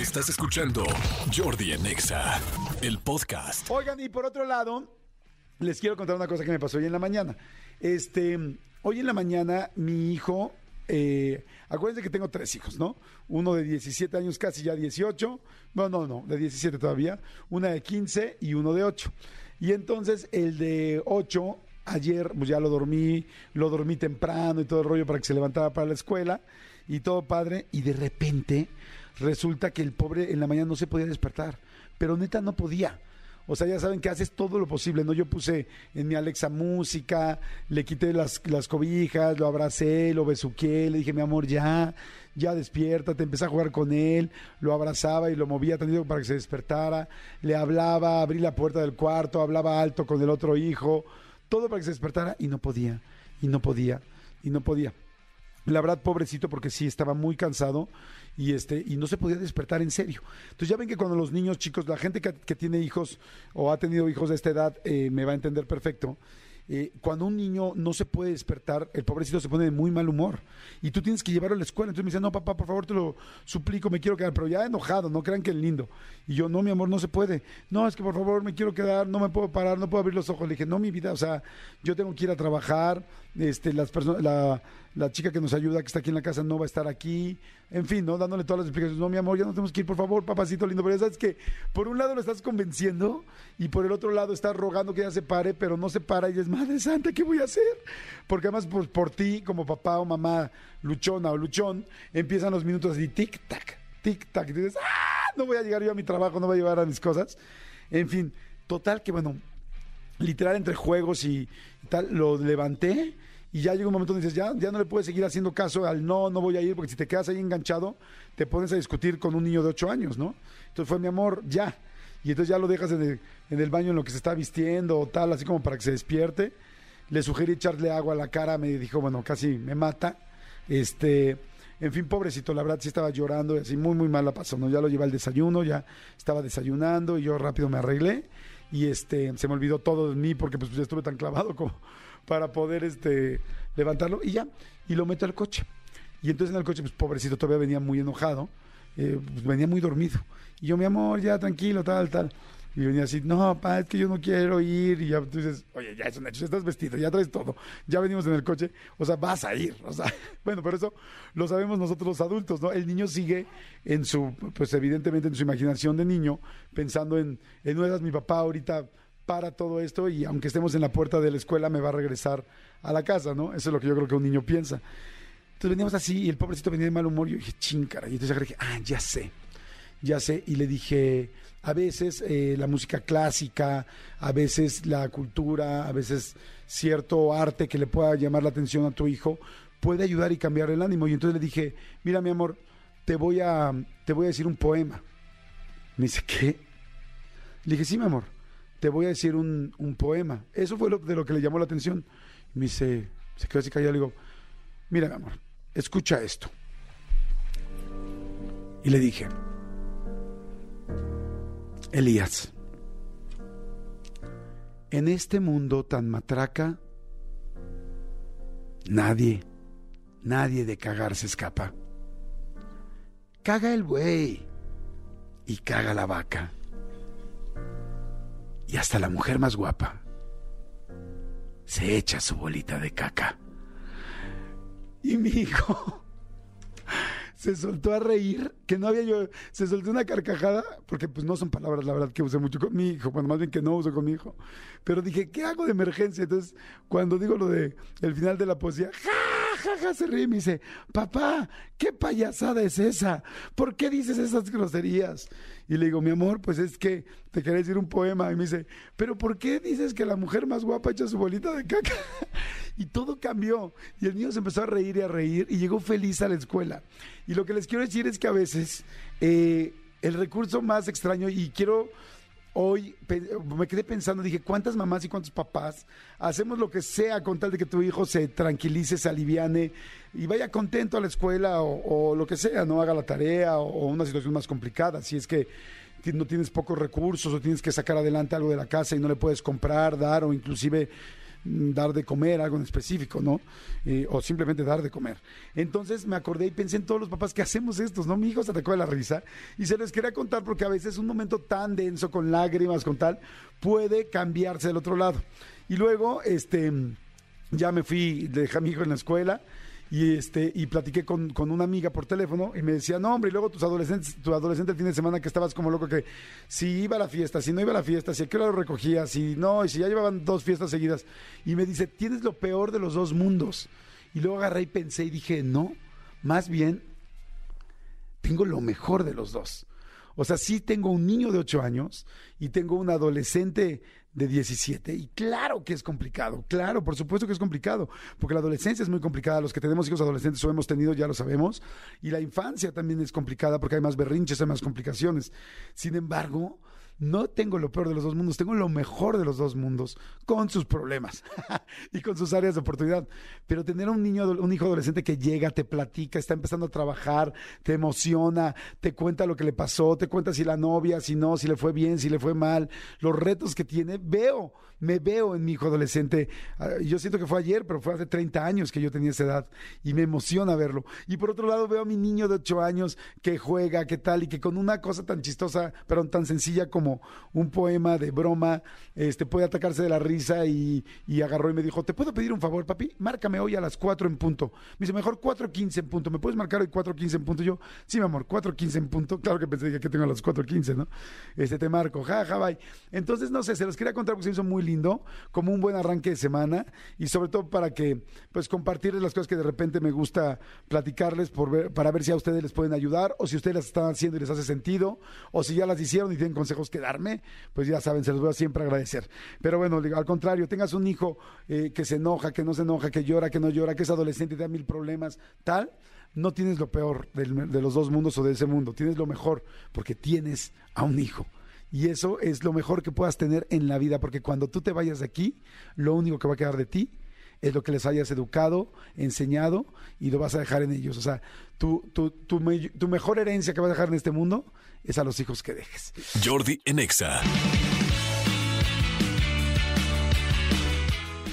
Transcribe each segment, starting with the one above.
Estás escuchando Jordi en Exa, el podcast. Oigan, y por otro lado, les quiero contar una cosa que me pasó hoy en la mañana. Este, hoy en la mañana, mi hijo, eh, acuérdense que tengo tres hijos, ¿no? Uno de 17 años, casi ya 18. No, no, no, de 17 todavía. Una de 15 y uno de 8. Y entonces el de 8, ayer pues ya lo dormí, lo dormí temprano y todo el rollo para que se levantara para la escuela y todo padre. Y de repente resulta que el pobre en la mañana no se podía despertar, pero neta no podía. O sea, ya saben que haces todo lo posible, ¿no? Yo puse en mi Alexa música, le quité las, las cobijas, lo abracé, lo besuqué, le dije, mi amor, ya, ya despiértate, empecé a jugar con él, lo abrazaba y lo movía tantito para que se despertara, le hablaba, abrí la puerta del cuarto, hablaba alto con el otro hijo, todo para que se despertara y no podía, y no podía, y no podía. La verdad, pobrecito, porque sí estaba muy cansado y este y no se podía despertar en serio. Entonces ya ven que cuando los niños chicos, la gente que, que tiene hijos o ha tenido hijos de esta edad eh, me va a entender perfecto. Eh, cuando un niño no se puede despertar, el pobrecito se pone de muy mal humor y tú tienes que llevarlo a la escuela. Entonces me dice, no, papá, por favor, te lo suplico, me quiero quedar, pero ya enojado, no crean que es lindo. Y yo, no, mi amor, no se puede. No, es que por favor, me quiero quedar, no me puedo parar, no puedo abrir los ojos. Le dije, no, mi vida, o sea, yo tengo que ir a trabajar, este, las personas, la, la chica que nos ayuda, que está aquí en la casa, no va a estar aquí. En fin, ¿no? Dándole todas las explicaciones. No, mi amor, ya no tenemos que ir, por favor, papacito lindo. Pero ya sabes que por un lado lo estás convenciendo y por el otro lado estás rogando que ya se pare, pero no se para y dices, Madre Santa, ¿qué voy a hacer? Porque además, pues, por ti, como papá o mamá luchona o luchón, empiezan los minutos así, tic-tac, tic-tac. Y dices, ¡ah! No voy a llegar yo a mi trabajo, no voy a llevar a mis cosas. En fin, total que, bueno, literal entre juegos y tal, lo levanté y ya llega un momento donde dices, ya, ya no le puedes seguir haciendo caso al no, no voy a ir, porque si te quedas ahí enganchado, te pones a discutir con un niño de 8 años, ¿no? Entonces fue mi amor, ya. Y entonces ya lo dejas en el, en el baño en lo que se está vistiendo o tal, así como para que se despierte. Le sugerí echarle agua a la cara, me dijo, bueno, casi me mata. Este, en fin, pobrecito, la verdad sí estaba llorando y así muy, muy mal la pasó, ¿no? Ya lo llevé al desayuno, ya estaba desayunando y yo rápido me arreglé y este, se me olvidó todo de mí porque pues estuve tan clavado como para poder este, levantarlo y ya, y lo meto al coche. Y entonces en el coche, pues pobrecito, todavía venía muy enojado, eh, pues, venía muy dormido. Y yo, mi amor, ya tranquilo, tal, tal. Y venía así, no, papá, es que yo no quiero ir. Y ya tú dices, oye, ya es un hecho, estás vestido, ya traes todo. Ya venimos en el coche, o sea, vas a ir. O sea, bueno, por eso lo sabemos nosotros los adultos, ¿no? El niño sigue en su, pues evidentemente en su imaginación de niño, pensando en, en no eras mi papá ahorita para todo esto y aunque estemos en la puerta de la escuela me va a regresar a la casa, ¿no? Eso es lo que yo creo que un niño piensa. Entonces veníamos así y el pobrecito venía de mal humor y yo dije, chincara. Y entonces dije, ah, ya sé, ya sé. Y le dije, a veces eh, la música clásica, a veces la cultura, a veces cierto arte que le pueda llamar la atención a tu hijo puede ayudar y cambiar el ánimo. Y entonces le dije, mira mi amor, te voy a, te voy a decir un poema. Me dice, ¿qué? Le dije, sí, mi amor te voy a decir un, un poema. Eso fue lo, de lo que le llamó la atención. Me dice, se quedó así callado. Le digo, mira, mi amor, escucha esto. Y le dije, Elías, en este mundo tan matraca, nadie, nadie de cagar se escapa. Caga el buey y caga la vaca y hasta la mujer más guapa se echa su bolita de caca. Y mi hijo se soltó a reír, que no había yo, se soltó una carcajada, porque pues no son palabras, la verdad, que usé mucho con mi hijo, bueno, más bien que no uso con mi hijo. Pero dije, ¿qué hago de emergencia? Entonces, cuando digo lo de el final de la poesía, ¡ja! ja, se ríe y me dice, papá, ¿qué payasada es esa? ¿Por qué dices esas groserías? Y le digo, mi amor, pues es que te quería decir un poema. Y me dice, pero ¿por qué dices que la mujer más guapa echa su bolita de caca? y todo cambió. Y el niño se empezó a reír y a reír y llegó feliz a la escuela. Y lo que les quiero decir es que a veces eh, el recurso más extraño, y quiero hoy me quedé pensando, dije, ¿cuántas mamás y cuántos papás hacemos lo que sea con tal de que tu hijo se tranquilice, se aliviane y vaya contento a la escuela o, lo que sea, no haga la tarea o, una situación más complicada? Si es que no tienes pocos recursos o tienes que sacar adelante algo de la casa y no le puedes comprar, dar o inclusive dar de comer, algo en específico, ¿no? Eh, o simplemente dar de comer. Entonces me acordé y pensé en todos los papás que hacemos estos, ¿no? Mi hijo se atacó de la risa y se les quería contar porque a veces un momento tan denso, con lágrimas, con tal, puede cambiarse del otro lado. Y luego, este, ya me fui, dejé a mi hijo en la escuela y este y platiqué con, con, una amiga por teléfono y me decía, no hombre, y luego tus adolescentes, tu adolescente el fin de semana que estabas como loco que si iba a la fiesta, si no iba a la fiesta, si a qué hora lo recogía, si no, y si ya llevaban dos fiestas seguidas. Y me dice, tienes lo peor de los dos mundos. Y luego agarré y pensé y dije, no, más bien tengo lo mejor de los dos. O sea, sí tengo un niño de 8 años y tengo un adolescente de 17 y claro que es complicado, claro, por supuesto que es complicado, porque la adolescencia es muy complicada, los que tenemos hijos adolescentes o hemos tenido ya lo sabemos, y la infancia también es complicada porque hay más berrinches, hay más complicaciones. Sin embargo, no tengo lo peor de los dos mundos, tengo lo mejor de los dos mundos, con sus problemas y con sus áreas de oportunidad. Pero tener un niño, un hijo adolescente que llega, te platica, está empezando a trabajar, te emociona, te cuenta lo que le pasó, te cuenta si la novia, si no, si le fue bien, si le fue mal, los retos que tiene, veo, me veo en mi hijo adolescente. Ah, yo siento que fue ayer, pero fue hace 30 años que yo tenía esa edad y me emociona verlo. Y por otro lado veo a mi niño de 8 años que juega, que tal, y que con una cosa tan chistosa, pero tan sencilla como un poema de broma, este puede atacarse de la risa y, agarró y me dijo, ¿te puedo pedir un favor, papi? Márcame hoy a las 4 en punto. Me dice, mejor 4.15 en punto. ¿Me puedes marcar hoy 4.15 en punto? yo, sí, mi amor, 4.15 en punto. Claro que pensé que tengo a las 4.15, ¿no? Este, te marco, ja, ja, bye. Entonces, no sé, se los quería contar porque se hizo muy lindo, como un buen arranque de semana y sobre todo para que, pues, compartirles las cosas que de repente me gusta platicarles por para ver si a ustedes les pueden ayudar o si ustedes las están haciendo y les hace sentido o si ya las hicieron y tienen consejos que darme, pues ya saben, se los voy a siempre agradecer. Pero bueno, al contrario, tengas un hijo eh, que se enoja, que no se enoja, que llora, que no llora, que es adolescente y da mil problemas, tal, no tienes lo peor de los dos mundos o de ese mundo, tienes lo mejor porque tienes a un hijo. Y eso es lo mejor que puedas tener en la vida, porque cuando tú te vayas de aquí, lo único que va a quedar de ti es lo que les hayas educado, enseñado y lo vas a dejar en ellos. O sea, tu, tu, tu, tu mejor herencia que vas a dejar en este mundo es a los hijos que dejes. Jordi Enexa.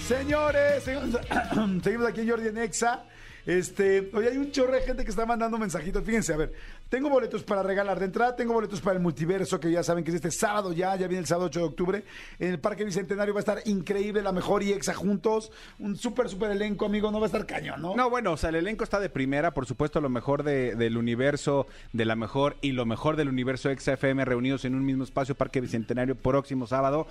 Señores, seguimos, aquí en Jordi Enexa. Este, hoy hay un chorro de gente que está mandando mensajitos. Fíjense, a ver, tengo boletos para regalar de entrada, tengo boletos para el multiverso, que ya saben que es este sábado ya, ya viene el sábado 8 de octubre. En el Parque Bicentenario va a estar increíble, la mejor y exa juntos. Un súper, súper elenco, amigo, no va a estar cañón, ¿no? No, bueno, o sea, el elenco está de primera, por supuesto, lo mejor del universo, de la mejor y lo mejor del universo exa FM reunidos en un mismo espacio, Parque Bicentenario, próximo sábado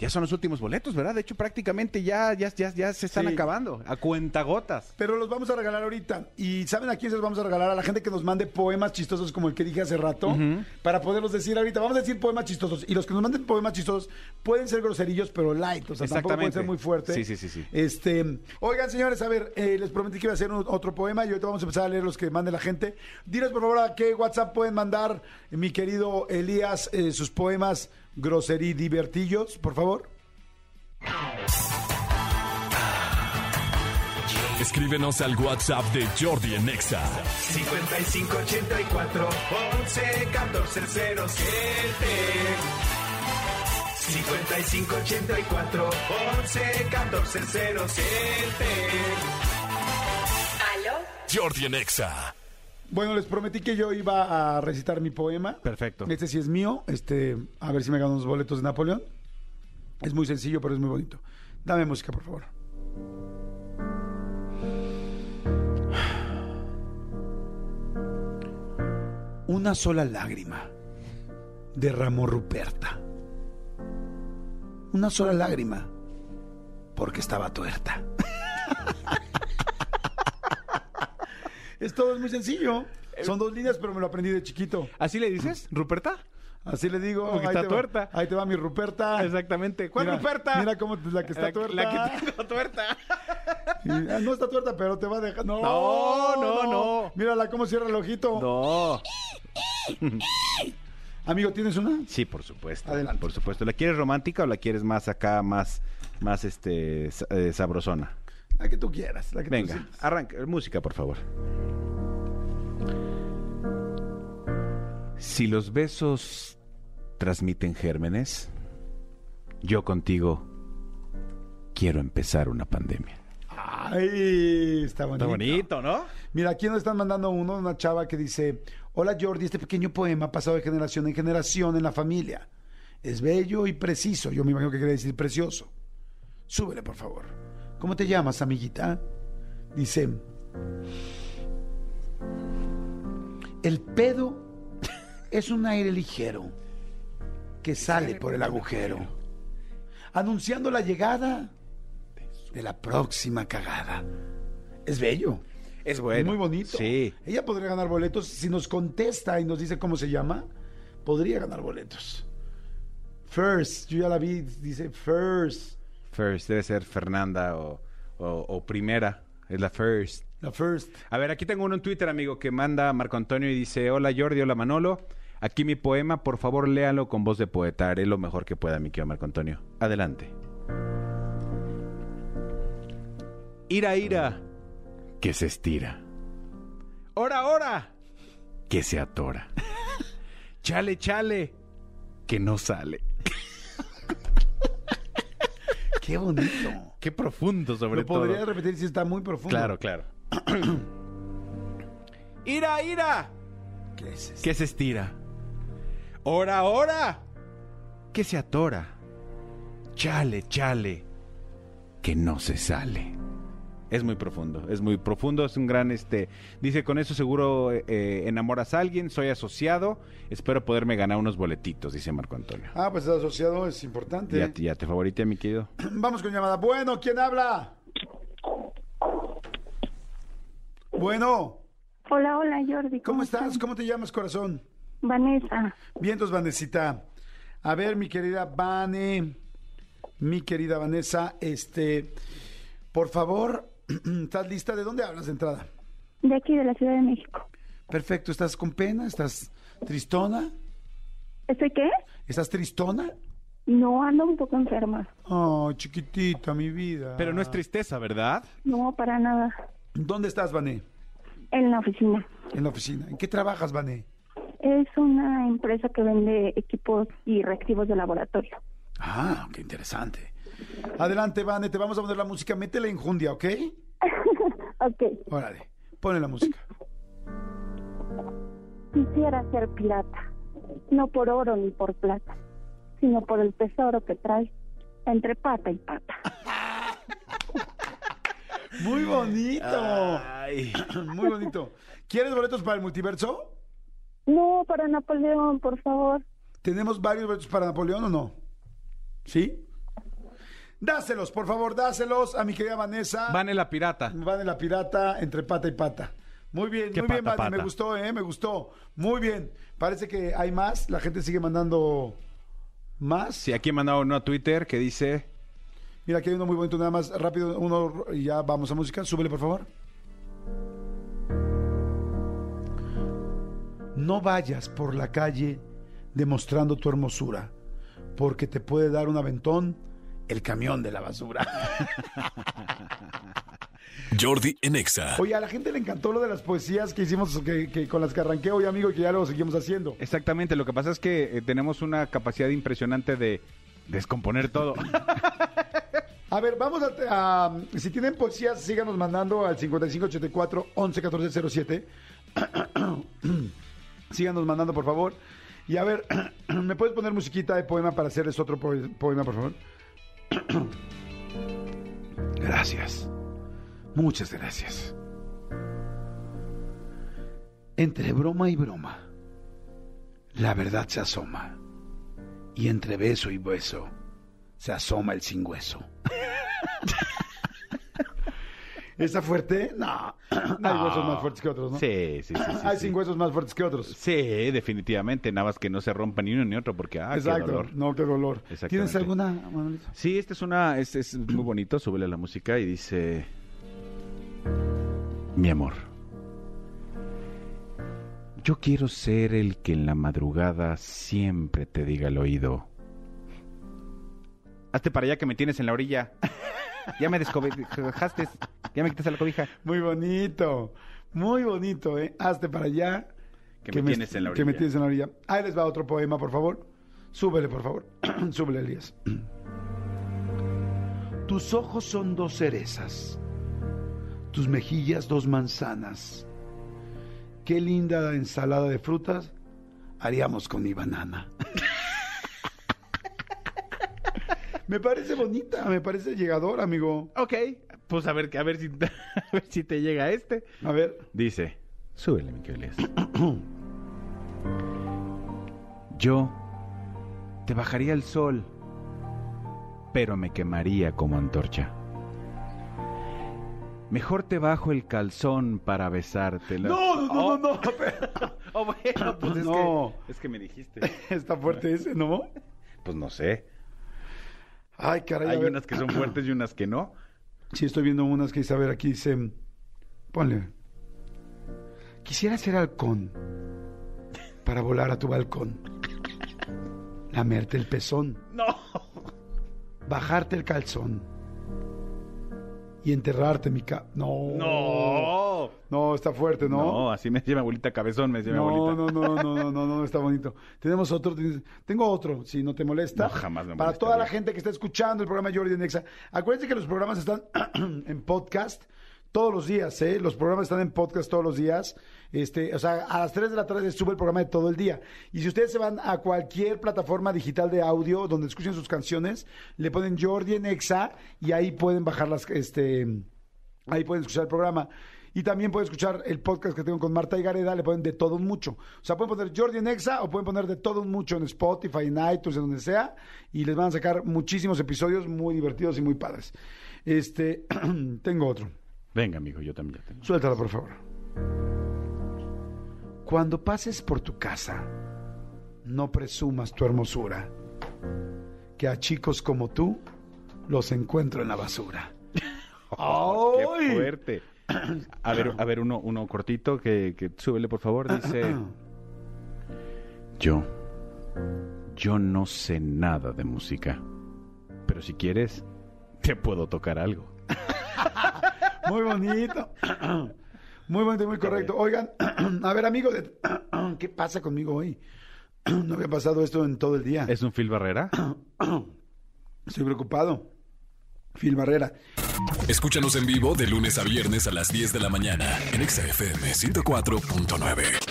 ya son los últimos boletos, ¿verdad? De hecho, prácticamente ya, ya, ya, ya se están acabando, a cuentagotas. Pero los vamos a regalar ahorita. ¿Y saben a quién se los vamos a regalar? A la gente que nos mande poemas chistosos como el que dije hace rato, para poderlos decir ahorita. Vamos a decir poemas chistosos. Y los que nos manden poemas chistosos pueden ser groserillos, pero light. O sea, tampoco pueden ser muy fuertes. Sí, sí, sí, sí. Este, oigan, señores, a ver, eh, les prometí que iba a hacer otro poema y ahorita vamos a empezar a leer los que mande la gente. Diles, por favor, a qué WhatsApp pueden mandar, mi querido Elías, eh, sus poemas groserí divertillos, por favor. Escríbenos al WhatsApp de Jordi en Nexa. 5584 11 14 07. 5584 11 14 07. ¿Aló? Jordi en Nexa. Bueno, les prometí que yo iba a recitar mi poema. Perfecto. Este sí es mío. Este, a ver si me gano unos boletos de Napoleón. Es muy sencillo, pero es muy bonito. Dame música, por favor. Una sola lágrima derramó Ruperta. Una sola lágrima, porque estaba tuerta. es todo, es muy sencillo. Son dos líneas, pero me lo aprendí de chiquito. ¿Así le dices, Ruperta? Así le digo. Porque está tuerta. ahí te va mi Ruperta. Exactamente. ¿Cuál Ruperta? Mira cómo la que está tuerta. La que tengo tuerta. Ah, no está tuerta, pero te va a dejar. No, no, no. no. Mírala cómo cierra el ojito. No. Amigo, ¿tienes una? Sí, por supuesto. Adelante. Por supuesto. ¿La quieres romántica o la quieres más acá, más, más este, eh, sabrosona? La que tú quieras. La que Venga, arranca. Música, por favor. Si los besos transmiten gérmenes, yo contigo quiero empezar una pandemia. Ay, está bonito. ¿no? Mira, aquí nos están mandando uno, una chava que dice, hola Jordi, este pequeño poema ha pasado de generación en generación en la familia. Es bello y preciso, yo me imagino que quiere decir precioso. Súbele, por favor. ¿Cómo te llamas, amiguita? Dice, el pedo es un aire ligero que sale por el agujero, anunciando la llegada de la próxima cagada. Es bello. Es bueno. Muy bonito. Sí. Ella podría ganar boletos. Si nos contesta y nos dice cómo se llama, podría ganar boletos. First, yo ya la vi, dice First. First, debe ser Fernanda o, o- o Primera. Es la First. La First. A ver, aquí tengo uno en Twitter, amigo, que manda Marco Antonio y dice: Hola Jordi, hola Manolo. Aquí mi poema, por favor léalo con voz de poeta. Haré lo mejor que pueda, mi querido Marco Antonio. Adelante. Ira, ira, que se estira. Ora, ora, que se atora. Chale, chale, que no sale. Qué bonito. Qué profundo, sobre Lo podría todo. repetir si está muy profundo. Claro, claro. ira, ira, ¿Qué es esto? que se estira. Ora, ora, que se atora. Chale, chale, que no se sale. Es muy profundo, es muy profundo, es un gran, este, dice, con eso seguro eh, eh, enamoras a alguien, soy asociado, espero poderme ganar unos boletitos, dice Marco Antonio. Ah, pues asociado es importante. Ya, ya te favorita, mi querido. Vamos con llamada. Bueno, ¿quién habla? Bueno, Hola, hola Jordi. ¿cómo estás? ¿Cómo te llamas, corazón? Vanessa. Bien, entonces, Vanesita. A ver, mi querida Vane, mi querida Vanessa, este, por favor, ¿estás lista? ¿De dónde hablas de entrada? De aquí, de la Ciudad de México. Perfecto, ¿estás con pena? ¿Estás tristona? ¿Estoy qué? ¿Estás tristona? No, ando un poco enferma. Oh, chiquitita, mi vida. Pero no es tristeza, ¿verdad? No, para nada. ¿Dónde estás, Vané? En la oficina. En la oficina. ¿En qué trabajas, Vané? Es una empresa que vende equipos y reactivos de laboratorio. Ah, qué interesante. Adelante, Vane, te vamos a poner la música. Métele enjundia, ¿ok? ok. Órale, ponle la música. Quisiera ser pirata. No por oro ni por plata, sino por el tesoro que trae entre pata y pata. Muy bonito. Ay. Muy bonito. ¿Quieres boletos para el multiverso? No, para Napoleón, por favor. ¿Tenemos varios boletos para Napoleón o no? ¿Sí? Dáselos, por favor, dáselos a mi querida Vanessa. Vane la pirata. Van en la pirata entre pata y pata. Muy bien, ¿Qué muy bien, pata, Vane, me pata? gustó, ¿eh? Me gustó. Muy bien. Parece que hay más. La gente sigue mandando más. Sí, aquí he mandado uno a Twitter que dice... Mira, aquí hay uno muy bonito, nada más rápido, uno y ya vamos a música. Súbele, por favor. No vayas por la calle demostrando tu hermosura, porque te puede dar un aventón el camión de la basura. Jordi en Exa. Oye, a la gente le encantó lo de las poesías que hicimos, que, que con las que arranqué hoy, amigo, y que ya lo seguimos haciendo. Exactamente, lo que pasa es que eh, tenemos una capacidad impresionante de descomponer todo. A ver, vamos a, a- Si tienen poesías, síganos mandando al 5584 111407. síganos mandando, por favor. Y a ver, ¿me puedes poner musiquita de poema para hacerles otro poe- poema, por favor? gracias. Muchas gracias. Entre broma y broma, la verdad se asoma. Y entre beso y beso, se asoma el sin hueso. ¿Está fuerte? No. Hay huesos más fuertes que otros, ¿no? Sí, sí, sí. sí, Hay sí. sin huesos más fuertes que otros. Sí, definitivamente, nada más que no se rompa ni uno ni otro porque, ah, qué Exacto. dolor. No, qué dolor. Exactamente. ¿Tienes alguna, Manolito? Sí, este es una, es, es muy bonito, súbele la música y dice, mi amor, yo quiero ser el que en la madrugada siempre te diga al oído, hazte para allá que me tienes en la orilla, ya me descobijaste, ya me quitaste la cobija. Muy bonito. Muy bonito, ¿eh? Hazte para allá. Que me tienes en la Que me orilla. tienes en la orilla. Ahí les va otro poema, por favor. Súbele, por favor. Súbele, Elías. Tus ojos son dos cerezas, tus mejillas dos manzanas. Qué linda ensalada de frutas haríamos con mi banana. Me parece bonita, me parece llegador, amigo. Ok, pues a ver, a ver si, a ver si te llega este. A ver, Dice, súbele, Miqueles. Yo te bajaría el sol, pero me quemaría como antorcha. Mejor te bajo el calzón para besártela. no, no, no, no, no. Oh, bueno, pues es, No. que, es que me dijiste. Está fuerte ese, ¿no? Pues no sé. Ay, caray. Hay unas que son fuertes y unas que no. Sí, estoy viendo unas que dice, a ver, aquí dice, ponle. Quisiera ser halcón para volar a tu balcón. Lamerte el pezón, No. bajarte el calzón y enterrarte mi ca... No. No. No, está fuerte, No, ¿no? así me decía mi abuelita cabezón, me decía mi No, abuelita. no, no, no, no, no, no, está bonito. Tenemos otro, tengo otro, si no te molesta. No, jamás me Para toda la gente que está escuchando el programa Jordi en Exa. Acuérdense que los programas están en podcast todos los días, ¿eh? Los programas están en podcast todos los días. Este, o sea, a las 3 de la tarde sube el programa de todo el día. Y si ustedes se van a cualquier plataforma digital de audio donde escuchen sus canciones, le ponen Jordi en Exa y ahí pueden bajar las, este, Ahí pueden escuchar el programa. Y también pueden escuchar el podcast que tengo con Marta y Gareda, le ponen de todo un mucho. O sea, pueden poner Jordi en Exa o pueden poner de todo un mucho en Spotify, en iTunes, en donde sea. Y les van a sacar muchísimos episodios muy divertidos y muy padres. Este, tengo otro. Venga, amigo, yo también ya tengo. Suéltala, por favor. Cuando pases por tu casa, no presumas tu hermosura. Que a chicos como tú los encuentro en la basura. ¡Ay! ¡Qué fuerte! A ver, a ver, uno, uno cortito que, que súbele, por favor. Dice: Yo, yo no sé nada de música. Pero si quieres, te puedo tocar algo. Muy bonito. Muy bonito, muy correcto. Oigan, a ver, amigo, de- ¿qué pasa conmigo hoy? No había pasado esto en todo el día. ¿Es un Phil Barrera? Estoy preocupado. Phil Barrera. Escúchanos en vivo de lunes a viernes a las 10 de la mañana en Exa FM 104.9.